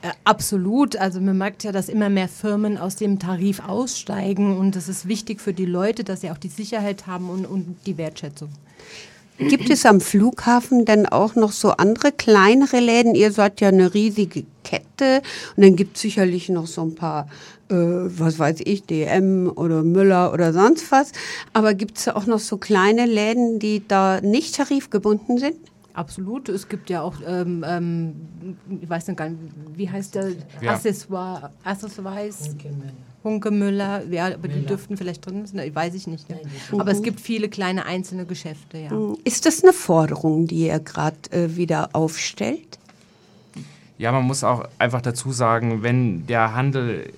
Äh, absolut. Also man merkt ja, dass immer mehr Firmen aus dem Tarif aussteigen und es ist wichtig für die Leute, dass sie auch die Sicherheit haben und, und die Wertschätzung. Gibt es am Flughafen denn auch noch so andere kleinere Läden? Ihr seid ja eine riesige Kette und dann gibt es sicherlich noch so ein paar, äh, was weiß ich, DM oder Müller oder sonst was. Aber gibt es auch noch so kleine Läden, die da nicht tarifgebunden sind? Absolut. Es gibt ja auch, ähm, ähm, ich weiß nicht gar nicht, wie heißt der? Ja. Accessoire, Accessoires. Okay, Hunkemüller, ja, aber Müller. die dürften vielleicht drin sein, weiß ich nicht. Ja. Nein, aber es gibt viele kleine einzelne Geschäfte, ja. Mhm. Ist das eine Forderung, die ihr gerade äh, wieder aufstellt? Ja, man muss auch einfach dazu sagen, wenn der Handel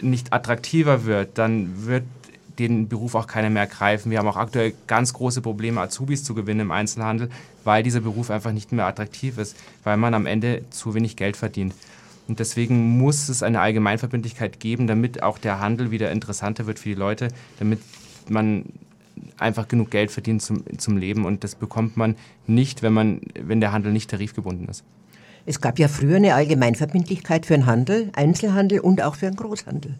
nicht attraktiver wird, dann wird den Beruf auch keiner mehr ergreifen. Wir haben auch aktuell ganz große Probleme, Azubis zu gewinnen im Einzelhandel, weil dieser Beruf einfach nicht mehr attraktiv ist, weil man am Ende zu wenig Geld verdient. Und deswegen muss es eine Allgemeinverbindlichkeit geben, damit auch der Handel wieder interessanter wird für die Leute, damit man einfach genug Geld verdient zum, zum Leben. Und das bekommt man nicht, wenn, man, wenn der Handel nicht tarifgebunden ist. Es gab ja früher eine Allgemeinverbindlichkeit für den Handel, Einzelhandel und auch für den Großhandel.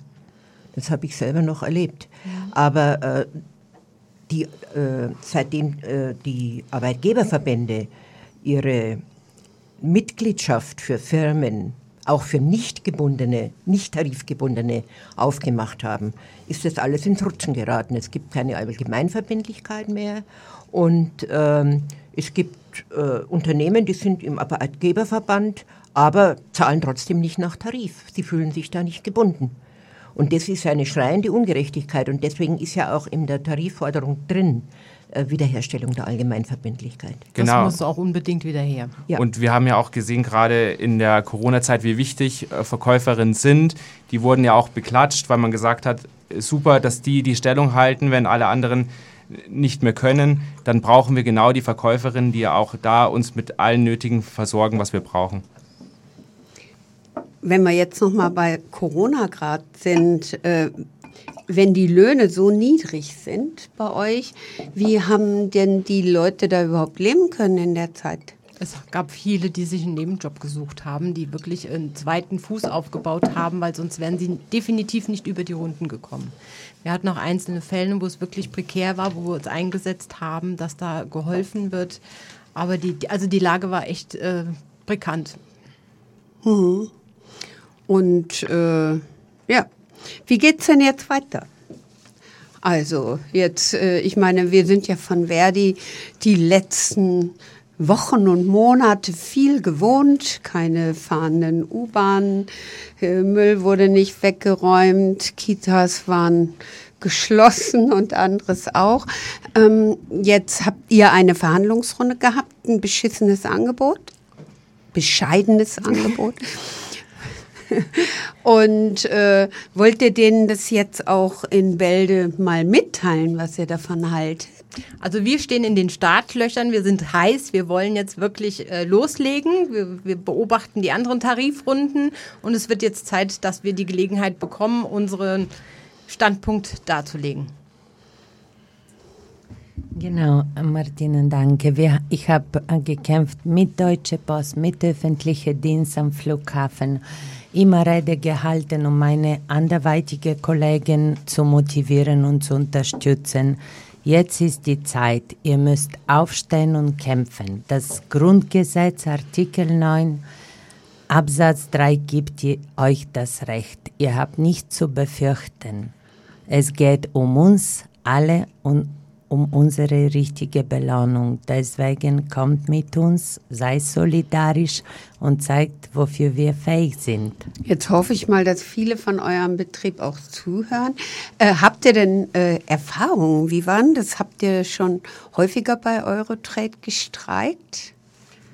Das habe ich selber noch erlebt. Ja. Aber äh, die, äh, seitdem äh, die Arbeitgeberverbände ihre Mitgliedschaft für Firmen auch für nicht gebundene, nicht tarifgebundene aufgemacht haben, ist das alles ins Rutschen geraten. Es gibt keine Allgemeinverbindlichkeit mehr und ähm, es gibt äh, Unternehmen, die sind im Arbeitgeberverband, aber zahlen trotzdem nicht nach Tarif. Sie fühlen sich da nicht gebunden. Und das ist eine schreiende Ungerechtigkeit und deswegen ist ja auch in der Tarifforderung drin, Wiederherstellung der Allgemeinverbindlichkeit. Genau. Das muss auch unbedingt wieder her. Ja. Und wir haben ja auch gesehen, gerade in der Corona-Zeit, wie wichtig äh, Verkäuferinnen sind. Die wurden ja auch beklatscht, weil man gesagt hat, super, dass die die Stellung halten, wenn alle anderen nicht mehr können, dann brauchen wir genau die Verkäuferinnen, die ja auch da uns mit allen Nötigen versorgen, was wir brauchen. wenn wir jetzt noch mal bei Corona gerade sind, äh, wenn die Löhne so niedrig sind bei euch, wie haben denn die Leute da überhaupt leben können in der Zeit? Es gab viele, die sich einen Nebenjob gesucht haben, die wirklich einen zweiten Fuß aufgebaut haben, weil sonst wären sie definitiv nicht über die Runden gekommen. Wir hatten auch einzelne Fälle, wo es wirklich prekär war, wo wir uns eingesetzt haben, dass da geholfen wird. Aber die, also die Lage war echt äh, bekannt. Mhm. Und äh, ja, wie geht's denn jetzt weiter? Also jetzt, äh, ich meine, wir sind ja von Verdi die letzten Wochen und Monate viel gewohnt, keine fahrenden U-Bahnen, äh, Müll wurde nicht weggeräumt, Kitas waren geschlossen und anderes auch. Ähm, jetzt habt ihr eine Verhandlungsrunde gehabt, ein beschissenes Angebot, bescheidenes Angebot. Und äh, wollt ihr denen das jetzt auch in Bälde mal mitteilen, was ihr davon haltet? Also wir stehen in den Startlöchern, wir sind heiß, wir wollen jetzt wirklich äh, loslegen. Wir, wir, beobachten die anderen Tarifrunden und es wird jetzt Zeit, dass wir die Gelegenheit bekommen, unseren Standpunkt darzulegen. Genau, Martina, danke. Wir, ich habe gekämpft mit Deutsche Post, mit öffentlichem Dienst am Flughafen immer Rede gehalten, um meine anderweitige Kollegen zu motivieren und zu unterstützen. Jetzt ist die Zeit. Ihr müsst aufstehen und kämpfen. Das Grundgesetz Artikel 9 Absatz 3 gibt euch das Recht. Ihr habt nichts zu befürchten. Es geht um uns alle und um unsere richtige Belohnung. Deswegen kommt mit uns, sei solidarisch und zeigt, wofür wir fähig sind. Jetzt hoffe ich mal, dass viele von eurem Betrieb auch zuhören. Äh, habt ihr denn äh, Erfahrungen? Wie waren das? Habt ihr schon häufiger bei Eurotrade gestreikt?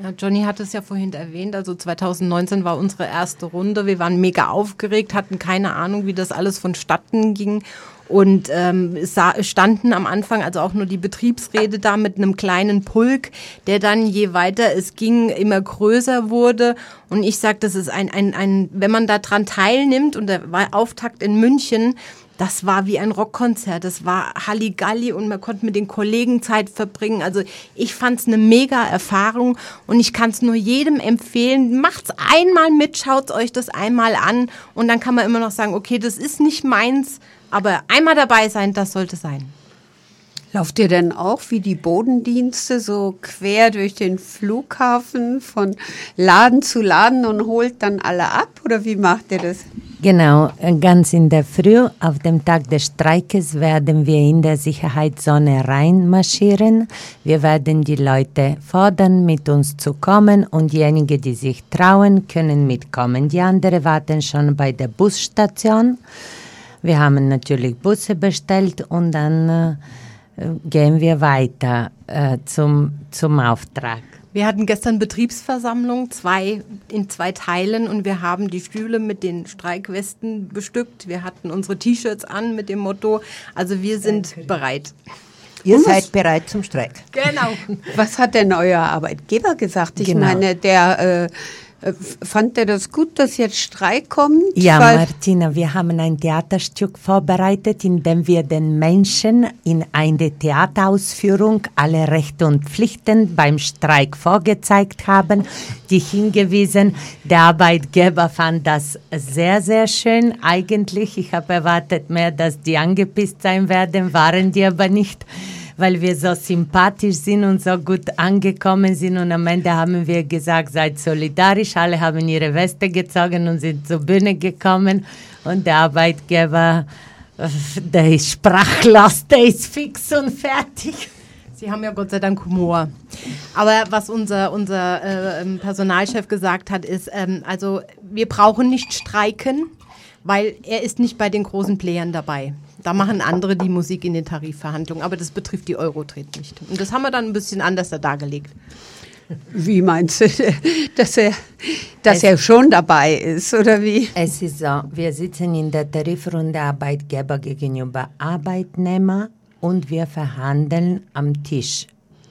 Ja, Johnny hat es ja vorhin erwähnt. Also 2019 war unsere erste Runde. Wir waren mega aufgeregt, hatten keine Ahnung, wie das alles vonstatten ging. Und ähm, standen am Anfang also auch nur die Betriebsräte da mit einem kleinen Pulk, der dann je weiter es ging immer größer wurde. Und ich sage, das ist ein, ein, ein, wenn man daran teilnimmt, und der war Auftakt in München, das war wie ein Rockkonzert. Das war Halligalli und man konnte mit den Kollegen Zeit verbringen. Also ich fand es eine mega Erfahrung und ich kann es nur jedem empfehlen. Macht's einmal mit, schaut euch das einmal an und dann kann man immer noch sagen, okay, das ist nicht meins, aber einmal dabei sein, das sollte sein. Lauft ihr denn auch wie die Bodendienste so quer durch den Flughafen von Laden zu Laden und holt dann alle ab? Oder wie macht ihr das? Genau, ganz in der Früh, auf dem Tag des Streikes, werden wir in der Sicherheitszone reinmarschieren. Wir werden die Leute fordern, mit uns zu kommen und diejenigen, die sich trauen, können mitkommen. Die anderen warten schon bei der Busstation. Wir haben natürlich Busse bestellt und dann äh, gehen wir weiter äh, zum, zum Auftrag. Wir hatten gestern Betriebsversammlung, zwei in zwei Teilen und wir haben die Stühle mit den Streikwesten bestückt. Wir hatten unsere T-Shirts an mit dem Motto, also wir sind bereit. Ihr und seid bereit zum Streik. Genau. Was hat denn euer Arbeitgeber gesagt? Ich genau. meine, der äh, äh, fand er das gut, dass jetzt Streik kommt? Ja, Martina, wir haben ein Theaterstück vorbereitet, in dem wir den Menschen in eine Theaterausführung alle Rechte und Pflichten beim Streik vorgezeigt haben, die hingewiesen. Der Arbeitgeber fand das sehr, sehr schön. Eigentlich, ich habe erwartet mehr, dass die angepisst sein werden, waren die aber nicht weil wir so sympathisch sind und so gut angekommen sind. Und am Ende haben wir gesagt, seid solidarisch. Alle haben ihre Weste gezogen und sind zur Bühne gekommen. Und der Arbeitgeber, der ist sprachlos, der ist fix und fertig. Sie haben ja Gott sei Dank Humor. Aber was unser, unser äh, Personalchef gesagt hat, ist, ähm, also wir brauchen nicht streiken, weil er ist nicht bei den großen Playern dabei. Da machen andere die Musik in den Tarifverhandlungen, aber das betrifft die Eurotret nicht. Und das haben wir dann ein bisschen anders da dargelegt. Wie meinst du, dass er, dass er schon dabei ist, oder wie? Es ist so, wir sitzen in der Tarifrunde Arbeitgeber gegenüber Arbeitnehmer und wir verhandeln am Tisch.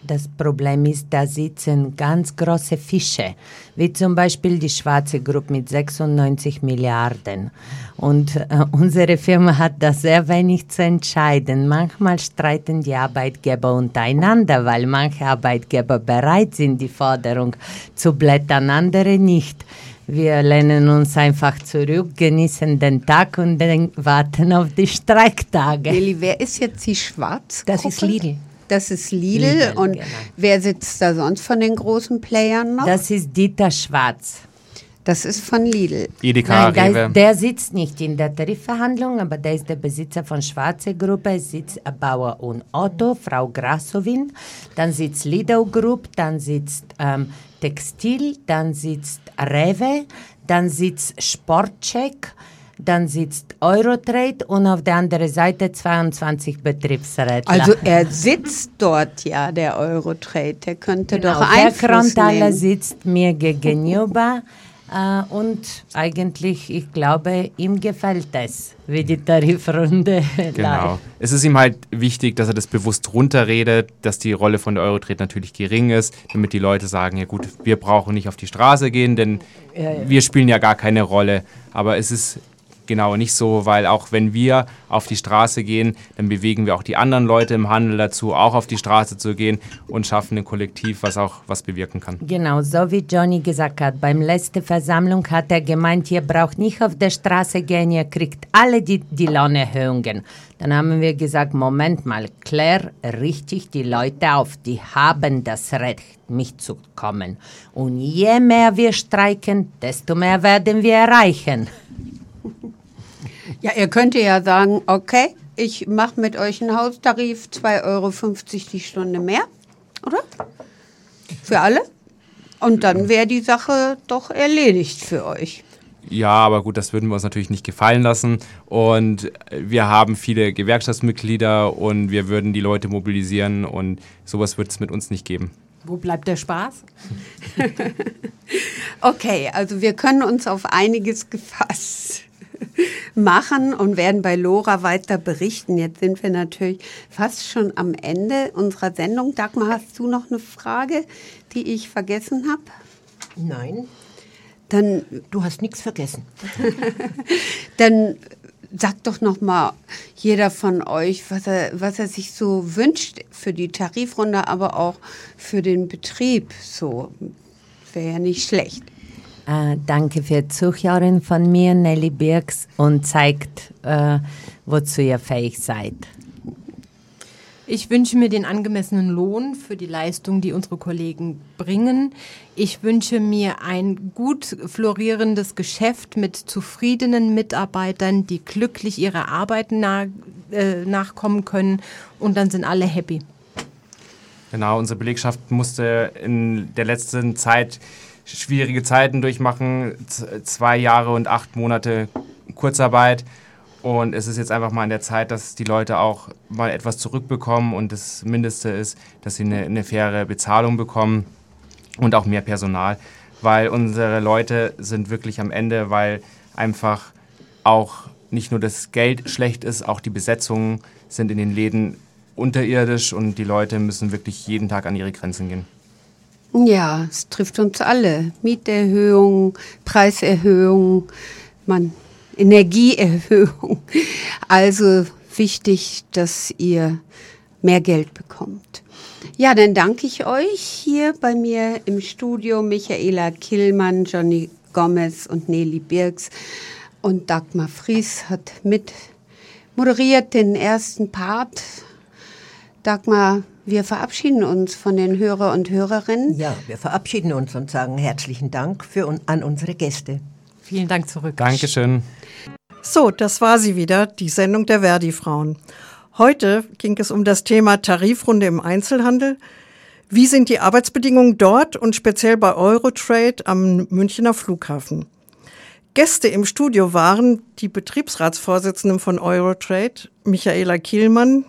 Das Problem ist, da sitzen ganz große Fische, wie zum Beispiel die Schwarze Gruppe mit 96 Milliarden. Und äh, unsere Firma hat da sehr wenig zu entscheiden. Manchmal streiten die Arbeitgeber untereinander, weil manche Arbeitgeber bereit sind, die Forderung zu blättern, andere nicht. Wir lehnen uns einfach zurück, genießen den Tag und warten auf die Streiktage. Lilly, wer ist jetzt die Schwarz? Das ist Lidl. Das ist Lidl. Lidl, und genau. wer sitzt da sonst von den großen Playern noch? Das ist Dieter Schwarz. Das ist von Lidl. Edeka, Nein, der, Rewe. der sitzt nicht in der Tarifverhandlung, aber der ist der Besitzer von Schwarze Gruppe. Es sitzt Bauer und Otto, Frau Grasowin. Dann sitzt Lidl Group, dann sitzt ähm, Textil, dann sitzt Rewe, dann sitzt Sportcheck, dann sitzt Eurotrade und auf der anderen Seite 22 Betriebsräte. Also er sitzt dort ja, der Eurotrade. Der könnte Genau, doch Einfluss Krontaler nehmen. sitzt mir gegenüber äh, und eigentlich, ich glaube, ihm gefällt es, wie die Tarifrunde Genau. läuft. Es ist ihm halt wichtig, dass er das bewusst runterredet, dass die Rolle von der Eurotrade natürlich gering ist, damit die Leute sagen, ja gut, wir brauchen nicht auf die Straße gehen, denn wir spielen ja gar keine Rolle. Aber es ist genau nicht so, weil auch wenn wir auf die Straße gehen, dann bewegen wir auch die anderen Leute im Handel dazu, auch auf die Straße zu gehen und schaffen ein Kollektiv, was auch was bewirken kann. Genau, so wie Johnny gesagt hat, beim letzten Versammlung hat er gemeint, ihr braucht nicht auf der Straße gehen, ihr kriegt alle die, die Lohnerhöhungen. Dann haben wir gesagt, Moment mal, klär richtig die Leute auf, die haben das Recht, mitzukommen. Und je mehr wir streiken, desto mehr werden wir erreichen. Ja, ihr könnt ja sagen, okay, ich mache mit euch einen Haustarif, 2,50 Euro die Stunde mehr, oder? Für alle? Und dann wäre die Sache doch erledigt für euch. Ja, aber gut, das würden wir uns natürlich nicht gefallen lassen. Und wir haben viele Gewerkschaftsmitglieder und wir würden die Leute mobilisieren und sowas wird es mit uns nicht geben. Wo bleibt der Spaß? Okay, also wir können uns auf einiges gefasst machen und werden bei Lora weiter berichten. Jetzt sind wir natürlich fast schon am Ende unserer Sendung. Dagmar, hast du noch eine Frage, die ich vergessen habe? Nein, Dann, du hast nichts vergessen. dann sagt doch noch mal jeder von euch, was er, was er sich so wünscht für die Tarifrunde, aber auch für den Betrieb. So wäre ja nicht schlecht. Äh, danke für Zuhören von mir, Nelly Birks, und zeigt, äh, wozu ihr fähig seid. Ich wünsche mir den angemessenen Lohn für die Leistung, die unsere Kollegen bringen. Ich wünsche mir ein gut florierendes Geschäft mit zufriedenen Mitarbeitern, die glücklich ihrer Arbeit nach, äh, nachkommen können und dann sind alle happy. Genau, unsere Belegschaft musste in der letzten Zeit schwierige Zeiten durchmachen, zwei Jahre und acht Monate Kurzarbeit. Und es ist jetzt einfach mal an der Zeit, dass die Leute auch mal etwas zurückbekommen und das Mindeste ist, dass sie eine, eine faire Bezahlung bekommen und auch mehr Personal, weil unsere Leute sind wirklich am Ende, weil einfach auch nicht nur das Geld schlecht ist, auch die Besetzungen sind in den Läden unterirdisch und die Leute müssen wirklich jeden Tag an ihre Grenzen gehen. Ja, es trifft uns alle. Mieterhöhung, Preiserhöhung, man, Energieerhöhung. Also wichtig, dass ihr mehr Geld bekommt. Ja, dann danke ich euch hier bei mir im Studio Michaela Killmann, Johnny Gomez und Nelly Birks und Dagmar Fries hat mit moderiert den ersten Part. Dagmar, wir verabschieden uns von den Hörer und Hörerinnen. Ja, wir verabschieden uns und sagen herzlichen Dank für, un- an unsere Gäste. Vielen Dank zurück. Dankeschön. So, das war sie wieder, die Sendung der Verdi-Frauen. Heute ging es um das Thema Tarifrunde im Einzelhandel. Wie sind die Arbeitsbedingungen dort und speziell bei Eurotrade am Münchner Flughafen? Gäste im Studio waren die Betriebsratsvorsitzenden von Eurotrade, Michaela Kielmann,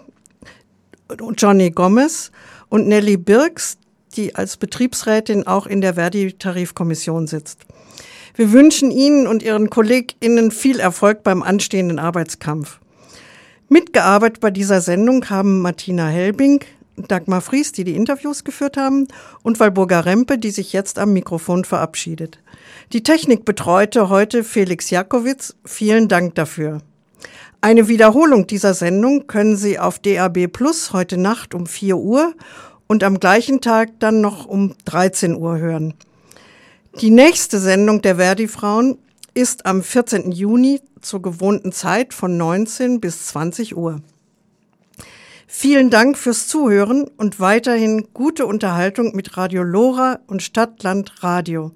Johnny Gomez und Nelly Birks, die als Betriebsrätin auch in der Verdi-Tarifkommission sitzt. Wir wünschen Ihnen und Ihren KollegInnen viel Erfolg beim anstehenden Arbeitskampf. Mitgearbeitet bei dieser Sendung haben Martina Helbing, Dagmar Fries, die die Interviews geführt haben, und Walburga Rempe, die sich jetzt am Mikrofon verabschiedet. Die Technik betreute heute Felix Jakowitz. Vielen Dank dafür. Eine Wiederholung dieser Sendung können Sie auf DAB Plus heute Nacht um 4 Uhr und am gleichen Tag dann noch um 13 Uhr hören. Die nächste Sendung der Verdi-Frauen ist am 14. Juni zur gewohnten Zeit von 19 bis 20 Uhr. Vielen Dank fürs Zuhören und weiterhin gute Unterhaltung mit Radio Lora und Stadtland Radio.